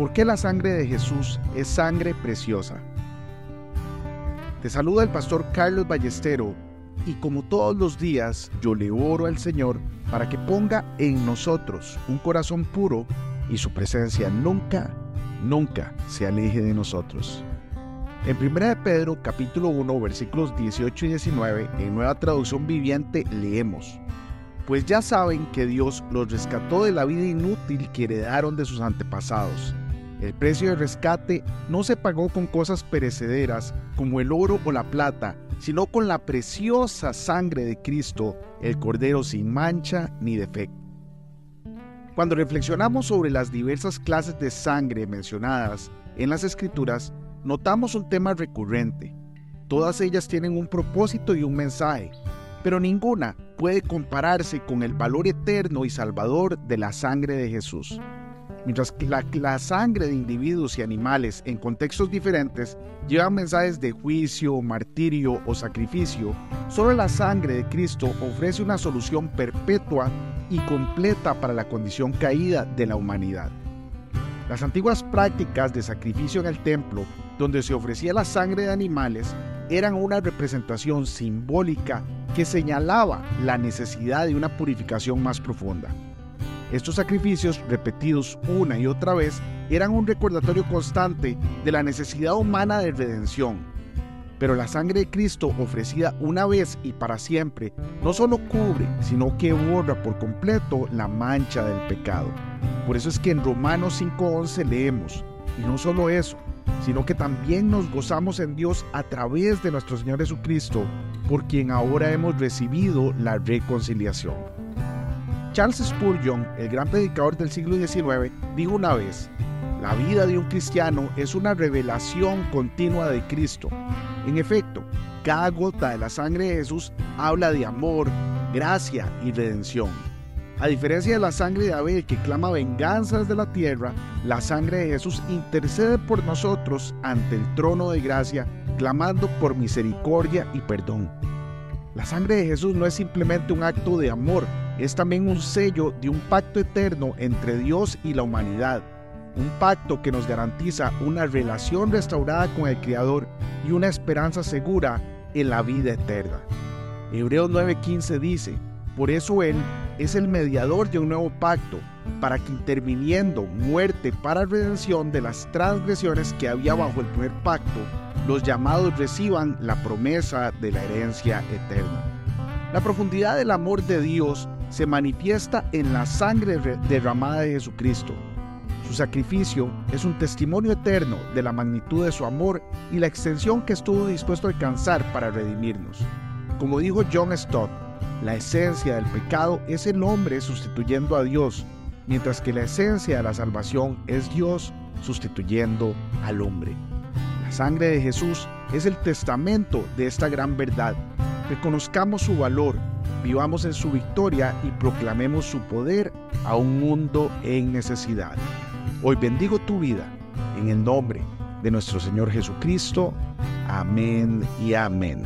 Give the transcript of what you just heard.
¿Por qué la sangre de Jesús es sangre preciosa? Te saluda el pastor Carlos Ballestero y como todos los días yo le oro al Señor para que ponga en nosotros un corazón puro y su presencia nunca, nunca se aleje de nosotros. En 1 Pedro capítulo 1 versículos 18 y 19 en nueva traducción viviente leemos, Pues ya saben que Dios los rescató de la vida inútil que heredaron de sus antepasados el precio de rescate no se pagó con cosas perecederas como el oro o la plata, sino con la preciosa sangre de Cristo, el Cordero sin mancha ni defecto. Cuando reflexionamos sobre las diversas clases de sangre mencionadas en las Escrituras, notamos un tema recurrente. Todas ellas tienen un propósito y un mensaje, pero ninguna puede compararse con el valor eterno y salvador de la sangre de Jesús. Mientras que la, sangre de individuos y animales en contextos diferentes lleva mensajes de juicio, martirio o sacrificio, solo la sangre de Cristo ofrece una solución perpetua y completa para la condición caída de la humanidad. Las antiguas prácticas de sacrificio en el templo, donde se ofrecía la sangre de animales, eran una representación simbólica que señalaba la necesidad de una purificación más profunda. Estos sacrificios, repetidos una y otra vez, eran un recordatorio constante de la necesidad humana de redención. Pero la sangre de Cristo ofrecida una vez y para siempre no solo cubre, sino que borra por completo la mancha del pecado. Por eso es que en Romanos 5.11 leemos, y no solo eso, sino que también nos gozamos en Dios a través de nuestro Señor Jesucristo, por quien ahora hemos recibido la reconciliación. Charles Spurgeon, el gran predicador del siglo XIX, dijo una vez, la vida de un cristiano es una revelación continua de Cristo. En efecto, cada gota de la sangre de Jesús habla de amor, gracia y redención. A diferencia de la sangre de Abel que clama venganzas de la tierra, la sangre de Jesús intercede por nosotros ante el trono de gracia, clamando por misericordia y perdón. La sangre de Jesús no es simplemente un acto de amor, es también un sello de un pacto eterno entre Dios y la humanidad, un pacto que nos garantiza una relación restaurada con el Creador y una esperanza segura en la vida eterna. Hebreos 9:15 dice, por eso Él es el mediador de un nuevo pacto, para que interviniendo muerte para redención de las transgresiones que había bajo el primer pacto, los llamados reciban la promesa de la herencia eterna. La profundidad del amor de Dios se manifiesta en la sangre derramada de Jesucristo. Su sacrificio es un testimonio eterno de la magnitud de su amor y la extensión que estuvo dispuesto a alcanzar para redimirnos. Como dijo John Stott, la esencia del pecado es el hombre sustituyendo a Dios, mientras que la esencia de la salvación es Dios sustituyendo al hombre. La sangre de Jesús es el testamento de esta gran verdad. Reconozcamos su valor vivamos en su victoria y proclamemos su poder a un mundo en necesidad. Hoy bendigo tu vida en el nombre de nuestro Señor Jesucristo. Amén y amén.